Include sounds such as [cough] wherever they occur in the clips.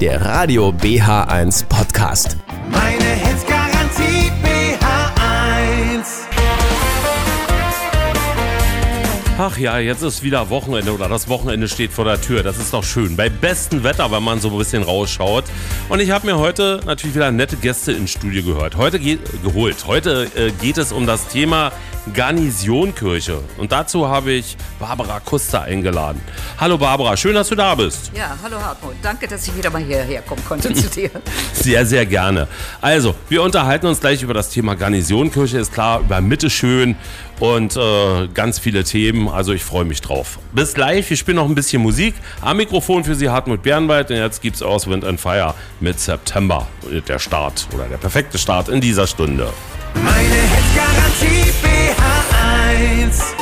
der Radio BH1 Podcast. Meine Hits Ach ja, jetzt ist wieder Wochenende oder das Wochenende steht vor der Tür. Das ist doch schön. Bei bestem Wetter, wenn man so ein bisschen rausschaut. Und ich habe mir heute natürlich wieder nette Gäste ins Studio gehört. Heute geht, geholt. Heute äh, geht es um das Thema Garnisonkirche. Und dazu habe ich Barbara Kuster eingeladen. Hallo Barbara, schön, dass du da bist. Ja, hallo Hartmut. Danke, dass ich wieder mal hierher kommen konnte zu dir. [laughs] Sehr, sehr gerne. Also, wir unterhalten uns gleich über das Thema Garnisonkirche, ist klar, über Mitte schön und äh, ganz viele Themen. Also, ich freue mich drauf. Bis gleich, wir spielen noch ein bisschen Musik. Am Mikrofon für Sie Hartmut Bernwald und jetzt gibt es aus Wind and Fire mit September. Der Start oder der perfekte Start in dieser Stunde. Meine Hits Garantie BH1.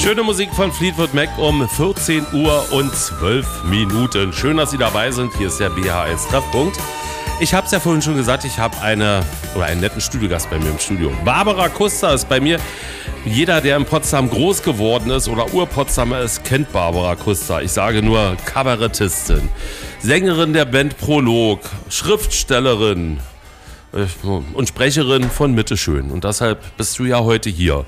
Schöne Musik von Fleetwood Mac um 14 Uhr und 12 Minuten. Schön, dass Sie dabei sind. Hier ist der BH1 Treffpunkt. Ich habe es ja vorhin schon gesagt, ich habe eine oder einen netten Studiogast bei mir im Studio. Barbara Kuster ist bei mir. Jeder, der in Potsdam groß geworden ist oder Ur-Potsdamer ist, kennt Barbara Kuster. Ich sage nur Kabarettistin, Sängerin der Band Prolog, Schriftstellerin, äh, und Sprecherin von Mitte Schön. Und deshalb bist du ja heute hier.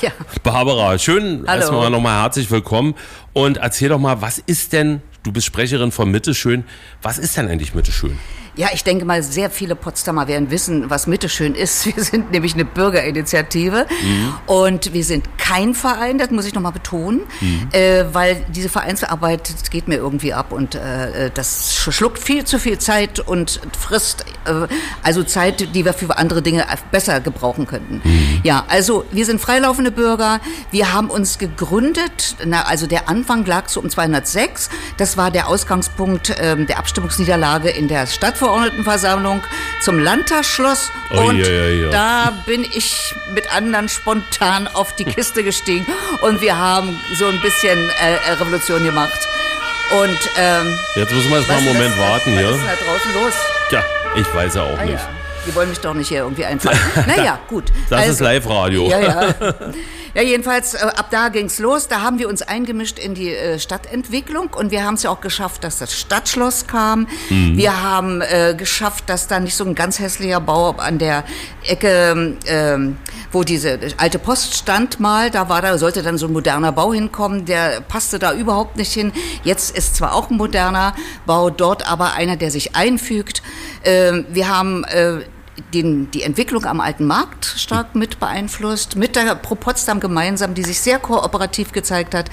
Ja. Barbara, schön, Hallo. erstmal nochmal herzlich willkommen. Und erzähl doch mal, was ist denn, du bist Sprecherin von Mitte Schön, was ist denn eigentlich Mitte Schön? Ja, ich denke mal, sehr viele Potsdamer werden wissen, was Mitte schön ist. [laughs] Wir sind nämlich eine Bürgerinitiative und wir sind kein Verein, das muss ich nochmal betonen, äh, weil diese Vereinsarbeit geht mir irgendwie ab und äh, das schluckt viel zu viel Zeit und frisst äh, also Zeit, die wir für andere Dinge besser gebrauchen könnten. Ja, also wir sind freilaufende Bürger. Wir haben uns gegründet, na, also der Anfang lag so um 206. Das war der Ausgangspunkt ähm, der Abstimmungsniederlage in der Stadtverordnetenversammlung zum Landtagsschloss. Oh, und ja, ja, ja. da bin ich mit anderen spontan auf die Kiste gestiegen und wir haben so ein bisschen äh, Revolution gemacht. Und ähm, Jetzt müssen wir jetzt mal einen was Moment ist, warten was hier. ist denn da draußen los? Ja, ich weiß ja auch Ah, nicht. Die wollen mich doch nicht hier irgendwie einfallen. [laughs] Naja, gut. Das ist Also- Live-Radio. Ja, ja. [laughs] Ja, jedenfalls, äh, ab da ging's los. Da haben wir uns eingemischt in die äh, Stadtentwicklung und wir haben es ja auch geschafft, dass das Stadtschloss kam. Mhm. Wir haben äh, geschafft, dass da nicht so ein ganz hässlicher Bau an der Ecke, ähm, wo diese alte Post stand mal, da war da, sollte dann so ein moderner Bau hinkommen, der passte da überhaupt nicht hin. Jetzt ist zwar auch ein moderner Bau, dort aber einer, der sich einfügt. Ähm, wir haben äh, den, die Entwicklung am Alten Markt stark mit beeinflusst, mit der Pro Potsdam gemeinsam, die sich sehr kooperativ gezeigt hat.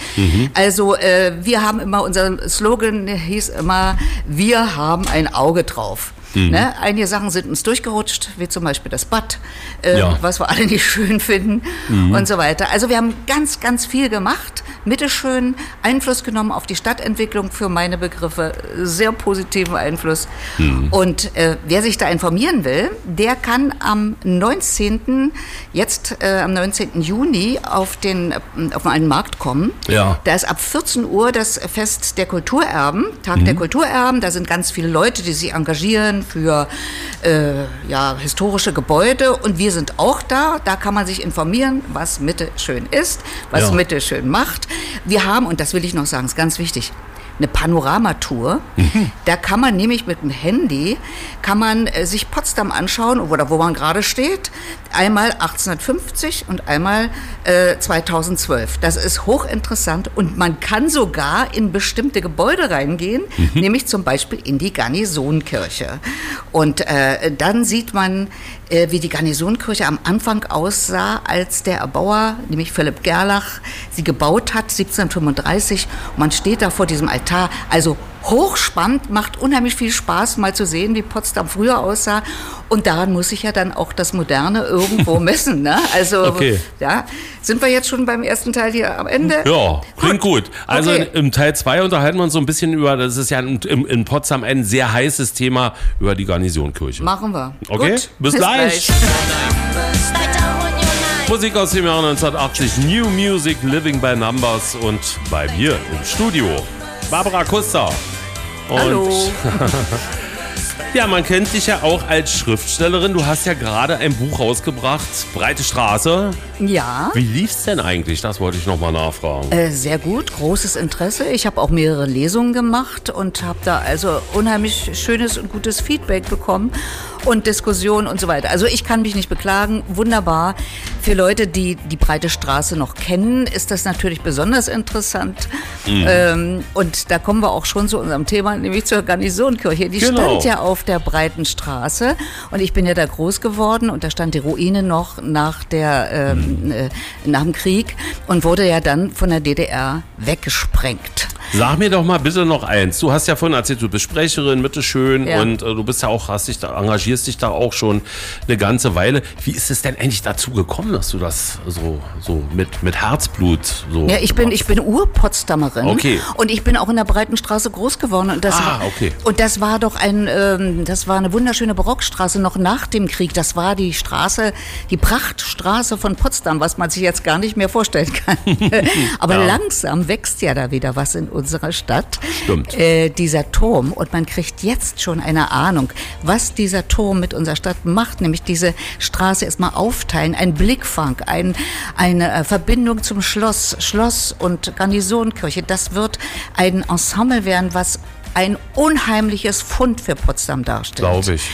Also äh, wir haben immer, unser Slogan hieß immer, wir haben ein Auge drauf. Ne? Einige Sachen sind uns durchgerutscht, wie zum Beispiel das Bad, äh, Ja. was wir alle nicht [laughs] schön finden und so weiter. Also wir haben ganz, ganz viel gemacht, mittelschön Einfluss genommen auf die Stadtentwicklung für meine Begriffe, sehr positiven Einfluss. Und äh, wer sich da informieren will, der kann am 19. jetzt äh, am 19. Juni auf den äh, auf einen Markt kommen. Ja. Da ist ab 14 Uhr das Fest der Kulturerben, Tag Mhm. der Kulturerben. Da sind ganz viele Leute, die sich engagieren für äh, ja, historische Gebäude. Und wir sind auch da. Da kann man sich informieren, was Mitte schön ist, was Ja. Mitte schön macht. Wir haben, und das will ich noch sagen, ist ganz wichtig, eine Panoramatour. Mhm. Da kann man nämlich mit dem Handy, kann man äh, sich Potsdam anschauen, oder wo man gerade steht. Einmal 1850 und einmal äh, 2012. Das ist hochinteressant und man kann sogar in bestimmte Gebäude reingehen, Mhm. nämlich zum Beispiel in die Garnisonkirche. Und äh, dann sieht man, wie die Garnisonkirche am Anfang aussah, als der Erbauer, nämlich Philipp Gerlach, sie gebaut hat, 1735. Und man steht da vor diesem Altar. Also hochspannend, macht unheimlich viel Spaß, mal zu sehen, wie Potsdam früher aussah. Und daran muss sich ja dann auch das Moderne irgendwo [laughs] messen. Ne? Also, Okay. ja, sind wir jetzt schon beim ersten Teil hier am Ende? Ja, klingt gut. Also Okay. im Teil 2 unterhalten wir uns so ein bisschen über, das ist ja in, in, Potsdam ein sehr heißes Thema, über die Garnisonkirche. Machen wir. Okay, Gut. bis gleich. Your mind. Musik aus dem Jahr 1980, New Music, Living by Numbers und bei mir im Studio Barbara Kuster. Und Hallo. Ja, man kennt dich ja auch als Schriftstellerin. Du hast ja gerade ein Buch rausgebracht, Breite Straße. Ja. Wie lief's denn eigentlich? Das wollte ich nochmal nachfragen. Äh, sehr gut, großes Interesse. Ich habe auch mehrere Lesungen gemacht und habe da also unheimlich schönes und gutes Feedback bekommen und Diskussionen und so weiter. Also ich kann mich nicht beklagen, wunderbar. Für Leute, die die breite Straße noch kennen, ist das natürlich besonders interessant. Ähm, und da kommen wir auch schon zu unserem Thema, nämlich zur Garnisonkirche. Die Genau. stand ja auf der breiten Straße und ich bin ja da groß geworden und da stand die Ruine noch nach, der, ähm, äh, nach dem Krieg und wurde ja dann von der DDR weggesprengt. Sag mir doch mal bitte noch eins. Du hast ja vorhin erzählt, du bist Sprecherin, bitteschön, Ja. und äh, du bist ja auch, hast dich da, engagierst dich da auch schon eine ganze Weile. Wie ist es denn eigentlich dazu gekommen, dass du das so, so mit, mit Herzblut so. Ja, ich bin, ich bin Ur-Potsdamerin. Okay. Und ich bin auch in der Breitenstraße groß geworden. Und das, Ah, okay. Und das war doch ein, ähm, das war eine wunderschöne Barockstraße noch nach dem Krieg. Das war die Straße, die Prachtstraße von Potsdam, was man sich jetzt gar nicht mehr vorstellen kann. [laughs] Aber Ja. langsam wächst ja da wieder was in unserer Stadt. Stimmt. Äh, dieser Turm. Und man kriegt jetzt schon eine Ahnung, was dieser Turm mit unserer Stadt macht. Nämlich diese Straße erstmal aufteilen, ein Blickfang, ein, eine äh, Verbindung zum Schloss, Schloss und Garnisonkirche. Das wird ein Ensemble werden, was ein unheimliches Fund für Potsdam darstellt. Glaube ich.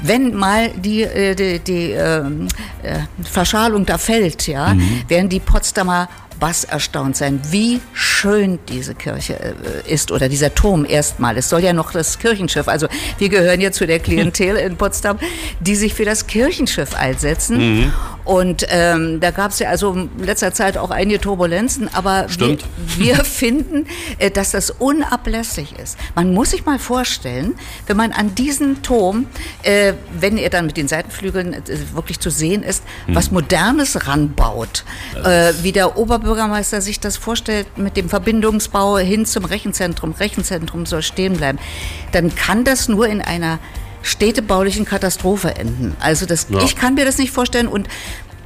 Wenn mal die, äh, die, die ähm, äh, Verschalung da fällt, ja, Mhm. werden die Potsdamer Bass erstaunt sein, wie schön diese Kirche äh, ist oder dieser Turm erstmal. Es soll ja noch das Kirchenschiff, also wir gehören ja zu der Klientel in Potsdam, die sich für das Kirchenschiff einsetzen. Mhm. Und ähm, da gab es ja also in letzter Zeit auch einige Turbulenzen, aber wir, wir [laughs] finden, äh, dass das unablässig ist. Man muss sich mal vorstellen, wenn man an diesen Turm, äh, wenn er dann mit den Seitenflügeln äh, wirklich zu sehen ist, was Modernes ranbaut, äh, wie der Oberbürgermeister sich das vorstellt mit dem Verbindungsbau hin zum Rechenzentrum. Rechenzentrum soll stehen bleiben. Dann kann das nur in einer städtebaulichen Katastrophe enden. Also das, Ja. ich kann mir das nicht vorstellen und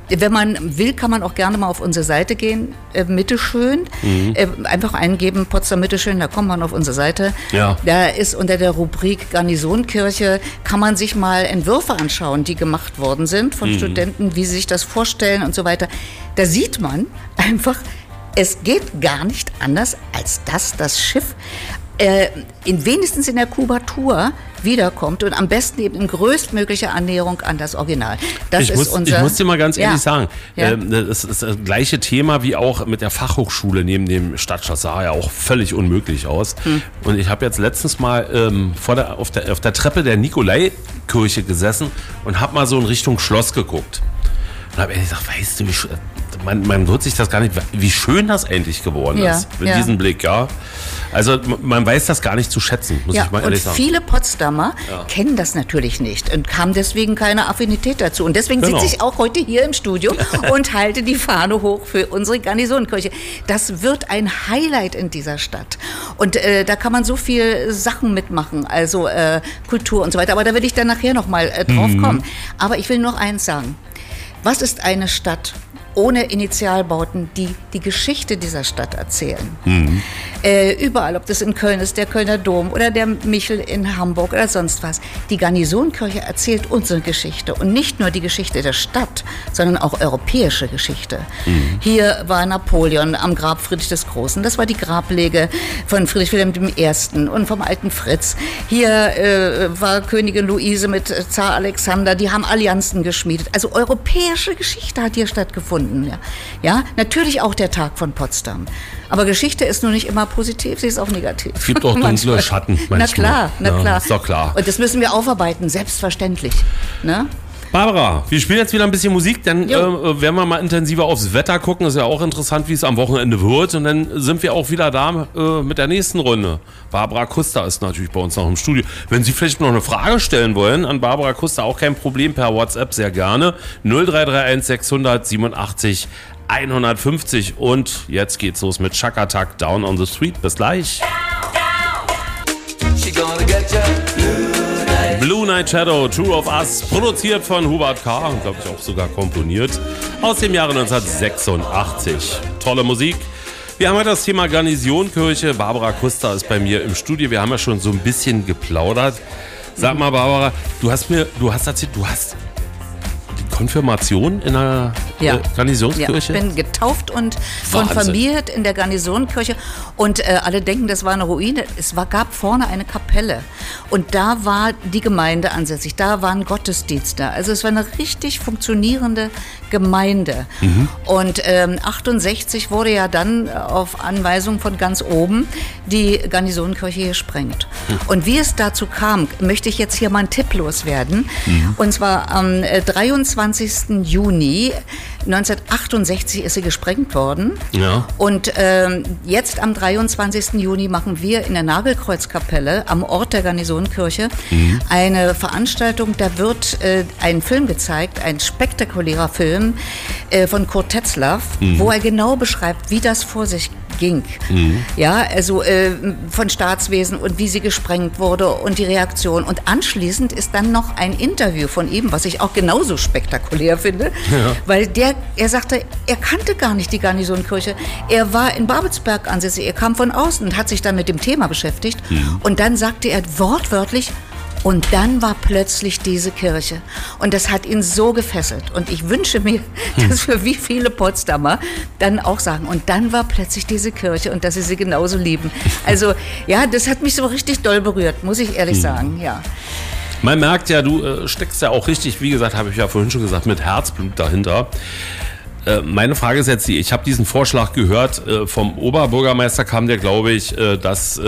wenn man will, kann man auch gerne mal auf unsere Seite gehen, äh, Mitteschön, äh, einfach eingeben, Potsdam Mitteschön, da kommt man auf unsere Seite. Ja. Da ist unter der Rubrik Garnisonkirche, kann man sich mal Entwürfe anschauen, die gemacht worden sind von Studenten, wie sie sich das vorstellen und so weiter. Da sieht man einfach, es geht gar nicht anders, als dass das Schiff äh, in wenigstens in der Kubatur wiederkommt und am besten eben in größtmöglicher Annäherung an das Original. Das ich, ist muss, unser, ich muss dir mal ganz ehrlich Ja. sagen, Ja. ähm, das ist das gleiche Thema wie auch mit der Fachhochschule neben dem Stadtschloss sah ja auch völlig unmöglich aus. Hm. Und ich habe jetzt letztens mal ähm, vor der, auf, der, auf der Treppe der Nikolaikirche gesessen und habe mal so in Richtung Schloss geguckt. Und habe ehrlich gesagt, weißt du, man, man wird sich das gar nicht, wie schön das endlich geworden Ja, ist. Mit ja. diesem Blick, ja. Also man weiß das gar nicht zu schätzen, muss Ja, ich mal und ehrlich sagen. viele Potsdamer kennen das natürlich nicht und haben deswegen keine Affinität dazu. Und deswegen Genau. sitze ich auch heute hier im Studio [laughs] und halte die Fahne hoch für unsere Garnisonkirche. Das wird ein Highlight in dieser Stadt. Und äh, da kann man so viel Sachen mitmachen, also äh, Kultur und so weiter. Aber da will ich dann nachher nochmal äh, drauf Mhm. kommen. Aber ich will noch eins sagen. Was ist eine Stadt ohne Initialbauten, die die Geschichte dieser Stadt erzählen? Äh, überall, ob das in Köln ist, der Kölner Dom oder der Michel in Hamburg oder sonst was. Die Garnisonkirche erzählt unsere Geschichte und nicht nur die Geschichte der Stadt, sondern auch europäische Geschichte. Hier war Napoleon am Grab Friedrich des Großen. Das war die Grablege von Friedrich Wilhelm I. und vom alten Fritz. Hier äh, war Königin Luise mit Zar Alexander. Die haben Allianzen geschmiedet. Also europäische Geschichte hat hier stattgefunden. Ja, ja natürlich auch der Tag von Potsdam. Aber Geschichte ist nur nicht immer positiv, sie ist auch negativ. Es gibt auch [laughs] dunkle Manchmal. Schatten Na manchmal. klar, na Ja, klar. ist doch klar. Und das müssen wir aufarbeiten, selbstverständlich. Ne? Barbara, wir spielen jetzt wieder ein bisschen Musik, dann äh, Jo. werden wir mal intensiver aufs Wetter gucken. Ist ja auch interessant, wie es am Wochenende wird. Und dann sind wir auch wieder da äh, mit der nächsten Runde. Barbara Kuster ist natürlich bei uns noch im Studio. Wenn Sie vielleicht noch eine Frage stellen wollen an Barbara Kuster, auch kein Problem, per WhatsApp sehr gerne. 0331 687 150. Und jetzt geht's los mit Chuck Attack Down on the Street. Bis gleich. She gonna Night Shadow, True of Us, produziert von Hubert K. und glaube ich auch sogar komponiert, aus dem Jahre 1986. Tolle Musik. Wir haben heute das Thema Garnisonkirche. Barbara Kuster ist bei mir im Studio. Wir haben ja schon so ein bisschen geplaudert. Sag mal, Barbara, du hast mir, du hast erzählt, du hast Konfirmation in der Ja. äh, Ja, ich Garnisonskirche? bin getauft und konfirmiert in der Garnisonkirche. Und äh, alle denken, das war eine Ruine. Es war, gab vorne eine Kapelle. Und da war die Gemeinde ansässig. Da waren Gottesdienste. Also es war eine richtig funktionierende Gemeinde. Und ähm, 68 wurde ja dann auf Anweisung von ganz oben die Garnisonkirche gesprengt. Und wie es dazu kam, möchte ich jetzt hier mal einen Tipp loswerden. Und zwar am äh, 23. Juni 1968 ist sie gesprengt worden. Ja. Und ähm, jetzt am 23. Juni machen wir in der Nagelkreuzkapelle am Ort der Garnisonkirche eine Veranstaltung. Da wird äh, ein Film gezeigt, ein spektakulärer Film äh, von Kurt Tetzlaff, wo er genau beschreibt, wie das vor sich ging. Ja, also äh, von Staatswesen und wie sie gesprengt wurde und die Reaktion. Und anschließend ist dann noch ein Interview von ihm, was ich auch genauso spektakulär finde, weil der, er sagte, er kannte gar nicht die Garnisonkirche. Er war in Babelsberg ansässig, er kam von außen und hat sich dann mit dem Thema beschäftigt. Und dann sagte er wortwörtlich, und dann war plötzlich diese Kirche. Und das hat ihn so gefesselt. Und ich wünsche mir, [laughs] dass wir wie viele Potsdamer dann auch sagen, und dann war plötzlich diese Kirche und dass sie sie genauso lieben. Also ja, das hat mich so richtig doll berührt, muss ich ehrlich sagen, ja. Man merkt ja, du äh, steckst ja auch richtig, wie gesagt, habe ich ja vorhin schon gesagt, mit Herzblut dahinter. Äh, meine Frage ist jetzt die, ich habe diesen Vorschlag gehört, äh, vom Oberbürgermeister kam der, glaube ich, dass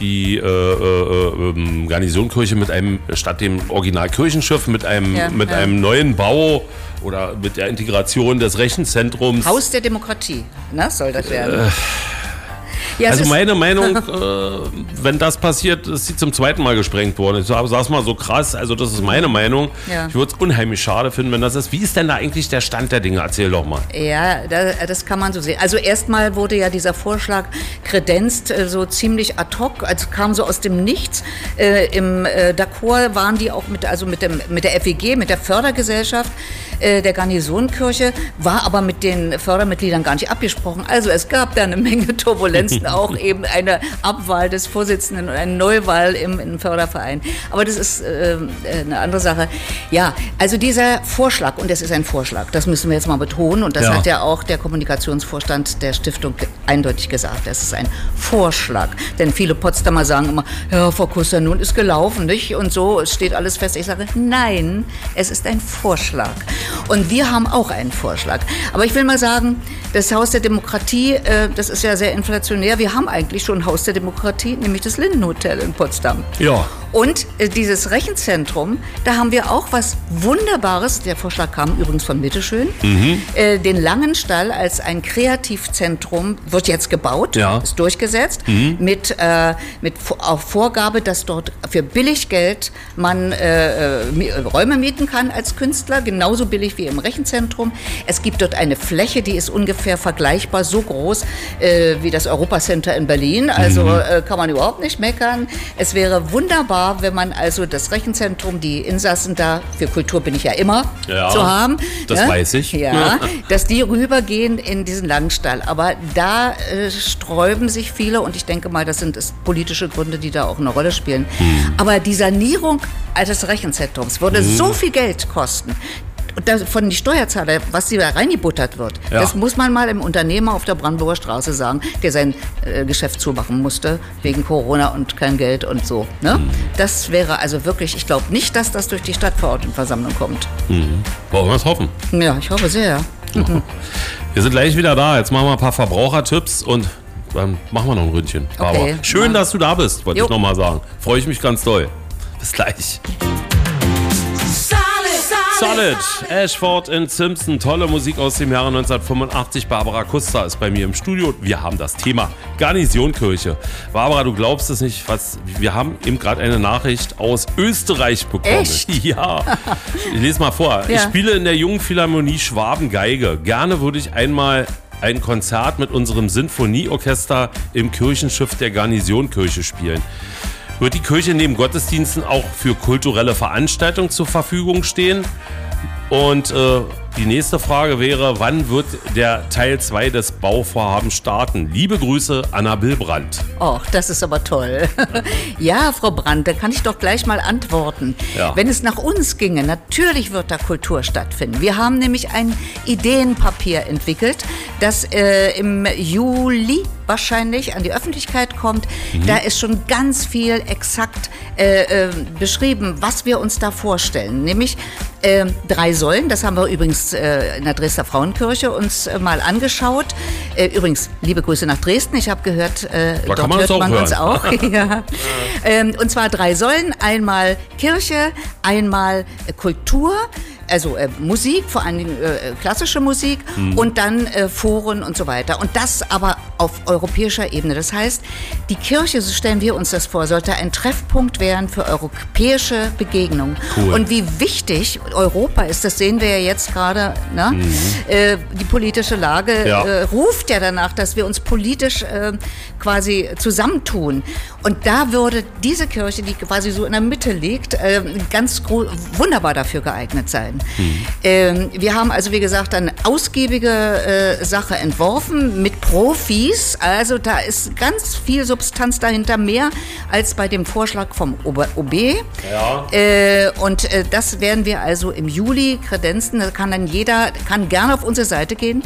die äh, äh, ähm, Garnisonkirche mit einem, statt dem Originalkirchenschiff, mit einem, Ja, mit ja. einem neuen Bau oder mit der Integration des Rechenzentrums. Haus der Demokratie, ne, soll das werden. Ja, Also meine Meinung, äh, wenn das passiert, ist sie zum zweiten Mal gesprengt worden. Ich sag- sag's mal so krass, also das ist meine Meinung. Ja. Ich würde es unheimlich schade finden, wenn das ist. Wie ist denn da eigentlich der Stand der Dinge? Erzähl doch mal. Ja, da, das kann man so sehen. Also erstmal wurde ja dieser Vorschlag kredenzt, äh, so ziemlich ad hoc, also kam so aus dem Nichts. Äh, Im äh, D'accord waren die auch mit, also mit, dem, mit der FEG, mit der Fördergesellschaft äh, der Garnisonkirche, war aber mit den Fördermitgliedern gar nicht abgesprochen. Also es gab da eine Menge Turbulenzen, [laughs] auch eben eine Abwahl des Vorsitzenden und eine Neuwahl im, im Förderverein. Aber das ist äh, eine andere Sache. Ja, also dieser Vorschlag, und das ist ein Vorschlag, das müssen wir jetzt mal betonen, und das Ja. hat ja auch der Kommunikationsvorstand der Stiftung eindeutig gesagt. Das ist ein Vorschlag. Denn viele Potsdamer sagen immer, ja, Frau Kuster, nun ist gelaufen, nicht? Und so, steht alles fest. Ich sage, nein, es ist ein Vorschlag. Und wir haben auch einen Vorschlag. Aber ich will mal sagen, das Haus der Demokratie, äh, das ist ja sehr inflationär. Wir haben eigentlich schon ein Haus der Demokratie, nämlich das Lindenhotel in Potsdam. Ja. Und äh, dieses Rechenzentrum, da haben wir auch was Wunderbares. Der Vorschlag kam übrigens von Bitteschön. Äh, den Langenstall als ein Kreativzentrum wird jetzt gebaut, Ja. ist durchgesetzt, mit, äh, mit auch Vorgabe, dass dort für billig Geld man äh, äh, Räume mieten kann als Künstler, genauso billig wie im Rechenzentrum. Es gibt dort eine Fläche, die ist ungefähr vergleichbar so groß äh, wie das Europacenter in Berlin. Also äh, kann man überhaupt nicht meckern. Es wäre wunderbar, wenn man also das Rechenzentrum, die Insassen da, für Kultur bin ich ja immer Ja, zu haben. das weiß ich. Ja, dass die rübergehen in diesen Langstall. Aber da äh, sträuben sich viele und ich denke mal, das sind es politische Gründe, die da auch eine Rolle spielen. Hm. Aber die Sanierung des Rechenzentrums würde so viel Geld kosten. Von den Steuerzahler, was da reingebuttert wird, Ja. das muss man mal im Unternehmer auf der Brandenburger Straße sagen, der sein äh, Geschäft zumachen musste, wegen Corona und kein Geld und so. Ne? Hm. Das wäre also wirklich, ich glaube nicht, dass das durch die Stadtverordnetenversammlung kommt. Wollen wir es hoffen. Ja, ich hoffe sehr. [laughs] Wir sind gleich wieder da. Jetzt machen wir ein paar Verbrauchertipps und dann machen wir noch ein Ründchen. Okay. Aber schön, dass du da bist, wollte ich nochmal sagen. Freue ich mich ganz doll. Bis gleich. Solid, Ashford in Simpson, tolle Musik aus dem Jahre 1985. Barbara Kuster ist bei mir im Studio. Wir haben das Thema Garnisonkirche. Barbara, du glaubst es nicht, was wir haben eben gerade eine Nachricht aus Österreich bekommen. Echt? [laughs] Ja. Ich lese mal vor. Ich Ja. spiele in der Jungen Philharmonie Schwaben Geige. Gerne würde ich einmal ein Konzert mit unserem Sinfonieorchester im Kirchenschiff der Garnisonkirche spielen. Wird die Kirche neben Gottesdiensten auch für kulturelle Veranstaltungen zur Verfügung stehen? Und äh, die nächste Frage wäre, wann wird der Teil 2 des Bauvorhabens starten? Liebe Grüße, Anna Billbrand. Och, das ist aber toll. [laughs] ja, Frau Brandt, da kann ich doch gleich mal antworten. Ja. Wenn es nach uns ginge, natürlich wird da Kultur stattfinden. Wir haben nämlich ein Ideenpapier entwickelt, das äh, im Juli wahrscheinlich an die Öffentlichkeit kommt. Da ist schon ganz viel exakt äh, äh, beschrieben, was wir uns da vorstellen. Nämlich äh, drei Säulen, das haben wir übrigens äh, in der Dresdner Frauenkirche uns äh, mal angeschaut. Äh, übrigens, liebe Grüße nach Dresden. Ich habe gehört, äh, dort man uns hört auch man uns hören. auch. [laughs] ja. ähm, und zwar drei Säulen. Einmal Kirche, einmal Kultur, also äh, Musik, vor allen Dingen äh, klassische Musik Mhm. und dann äh, Foren und so weiter. Und das aber auf europäischer Ebene. Das heißt, die Kirche, so stellen wir uns das vor, sollte ein Treffpunkt werden für europäische Begegnungen. Cool. Und wie wichtig Europa ist, das sehen wir ja jetzt gerade, ne? äh, die politische Lage Mhm. Ja. äh, ruft ja danach, dass wir uns politisch äh, quasi zusammentun. Und da würde diese Kirche, die quasi so in der Mitte liegt, äh, ganz wunderbar dafür geeignet sein. Ähm, wir haben also, wie gesagt, eine ausgiebige äh, Sache entworfen mit Profis. Also da ist ganz viel Substanz dahinter, mehr als bei dem Vorschlag vom Ober OB. Ja. Äh, und äh, das werden wir also im Juli kredenzen. Da kann dann jeder, kann gerne auf unsere Seite gehen.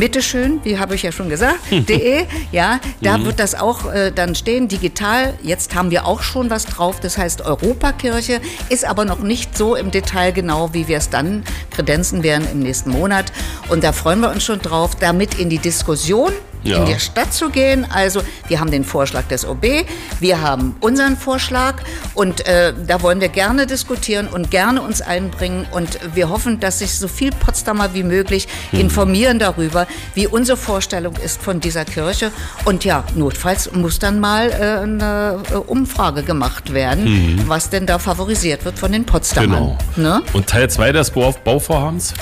Bitteschön, wie habe ich ja schon gesagt, [laughs] de, ja, da wird das auch äh, dann stehen, digital. Jetzt haben wir auch schon was drauf, das heißt Europakirche, ist aber noch nicht so im Detail genau, wie wir es dann kredenzen werden im nächsten Monat. Und da freuen wir uns schon drauf, damit in die Diskussion Ja. in die Stadt zu gehen. Also wir haben den Vorschlag des OB, wir haben unseren Vorschlag und äh, da wollen wir gerne diskutieren und gerne uns einbringen und wir hoffen, dass sich so viel Potsdamer wie möglich informieren darüber, wie unsere Vorstellung ist von dieser Kirche. Und ja, notfalls muss dann mal äh, eine äh, Umfrage gemacht werden, was denn da favorisiert wird von den Potsdamern. Genau. Ne? Und Teil 2 des Bau Bauvorhabens?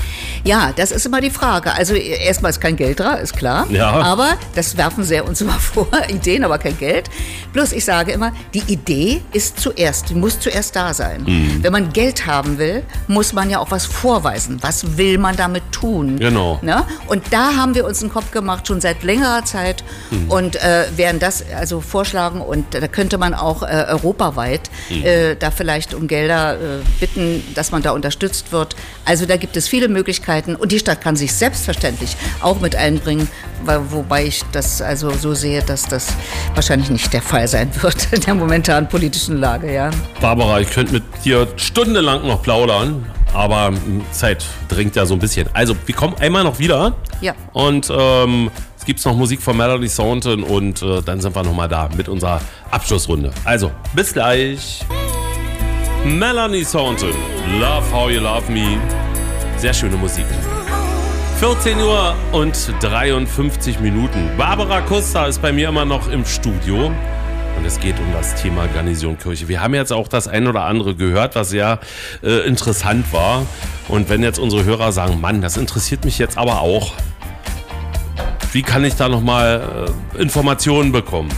Ja, das ist immer die Frage. Also erstmal ist kein Geld da, ist klar. Ja. Aber das werfen sie uns [laughs] immer vor. Ideen, aber kein Geld. Bloß ich sage immer, die Idee ist zuerst, die muss zuerst da sein. Mhm. Wenn man Geld haben will, muss man ja auch was vorweisen. Was will man damit tun? Genau. Ne? Und da haben wir uns einen Kopf gemacht, schon seit längerer Zeit. Mhm. Und äh, werden das also vorschlagen. Und da könnte man auch äh, europaweit Mhm. äh, da vielleicht um Gelder äh, bitten, dass man da unterstützt wird. Also da gibt es viele Möglichkeiten. Und die Stadt kann sich selbstverständlich auch mit einbringen. weil- Wobei ich das also so sehe, dass das wahrscheinlich nicht der Fall sein wird [laughs] in der momentanen politischen Lage. Ja. Barbara, ich könnte mit dir stundenlang noch plaudern, aber mh, Zeit dringt ja so ein bisschen. Also, wir kommen einmal noch wieder. Ja. Und ähm, es gibt noch Musik von Melody Thornton und äh, dann sind wir nochmal da mit unserer Abschlussrunde. Also, bis gleich. Melanie Thornton, Love How You Love Me. Sehr schöne Musik. 14 Uhr und 53 Minuten. Barbara Costa ist bei mir immer noch im Studio. Und es geht um das Thema Garnisonkirche. Wir haben jetzt auch das ein oder andere gehört, was sehr äh, interessant war. Und wenn jetzt unsere Hörer sagen, Mann, das interessiert mich jetzt aber auch, wie kann ich da nochmal äh, Informationen bekommen?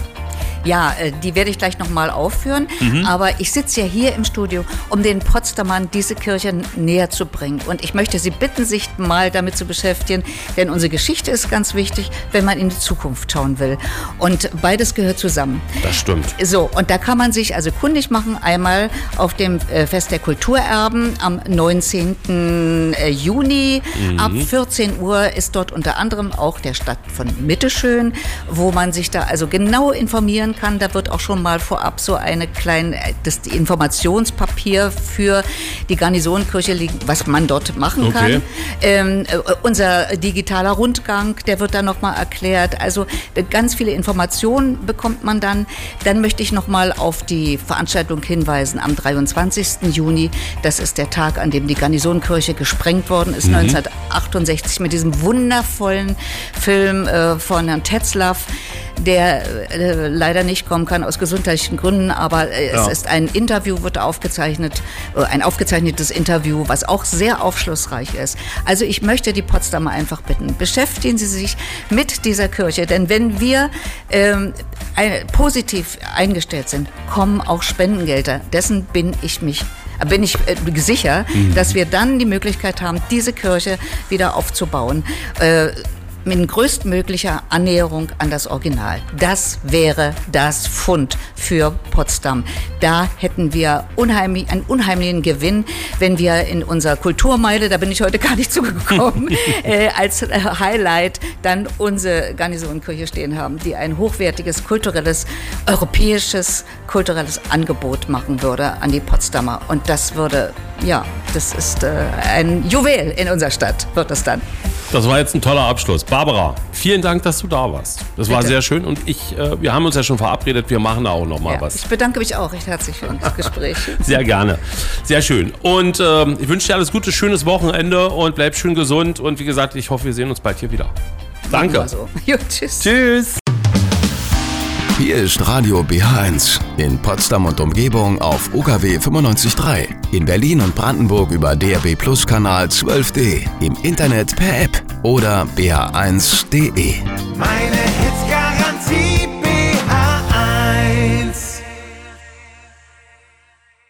Ja, äh, die werde ich gleich nochmal aufführen. Mhm. Aber ich sitze ja hier im Studio, um den Potsdamern diese Kirche näher zu bringen. Und ich möchte Sie bitten, sich mal damit zu beschäftigen, denn unsere Geschichte ist ganz wichtig, wenn man in die Zukunft schauen will. Und beides gehört zusammen. Das stimmt. So, und da kann man sich also kundig machen, einmal auf dem äh, Fest der Kulturerben am 19. äh, Juni. Ab 14 Uhr ist dort unter anderem auch der Stadt von Mitteschön, wo man sich da also genau informieren kann. Da wird auch schon mal vorab so eine kleine, äh, das Informationspapier für die Garnisonkirche liegen, was man dort machen Okay. kann. Ähm, äh, unser digitaler Rundgang, der wird dann nochmal erklärt. Also äh, ganz viele Informationen bekommt man dann. Dann möchte ich nochmal auf die Veranstaltung hinweisen am 23. Juni. Das ist der Tag, an dem die Garnisonkirche gesprengt worden ist, 1968 mit diesem wundervollen Film äh, von Herrn Tetzlaff der äh, leider nicht kommen kann aus gesundheitlichen Gründen, aber äh, Ja. es ist ein Interview, wird aufgezeichnet, äh, ein aufgezeichnetes Interview, was auch sehr aufschlussreich ist. Also ich möchte die Potsdamer einfach bitten, beschäftigen Sie sich mit dieser Kirche, denn wenn wir ähm, ein, positiv eingestellt sind, kommen auch Spendengelder. Dessen bin ich mich bin ich äh, sicher, Mhm. dass wir dann die Möglichkeit haben, diese Kirche wieder aufzubauen. Äh, mit größtmöglicher Annäherung an das Original. Das wäre das Fund für Potsdam. Da hätten wir unheimlich, einen unheimlichen Gewinn, wenn wir in unserer Kulturmeile, da bin ich heute [laughs] gar nicht zugekommen, [laughs] äh, als äh, Highlight dann unsere Garnisonkirche stehen haben, die ein hochwertiges kulturelles, europäisches kulturelles Angebot machen würde an die Potsdamer. Und das würde, ja, das ist äh, ein Juwel in unserer Stadt, wird das dann. Das war jetzt ein toller Abschluss. Barbara, vielen Dank, dass du da warst. Das war Bitte. sehr schön und ich, äh, wir haben uns ja schon verabredet, wir machen da auch noch mal Ja, was. ich bedanke mich auch recht herzlich für das [laughs] Gespräch. Sehr gerne. Sehr schön. Und ähm, ich wünsche dir alles Gute, schönes Wochenende und bleib schön gesund. Und wie gesagt, ich hoffe, wir sehen uns bald hier wieder. Danke. Also, [laughs] jo, tschüss. Tschüss. Hier ist Radio BH1 in Potsdam und Umgebung auf UKW 95.3. In Berlin und Brandenburg über DRB Plus Kanal 12D. Im Internet per App oder bh1.de. Meine Hits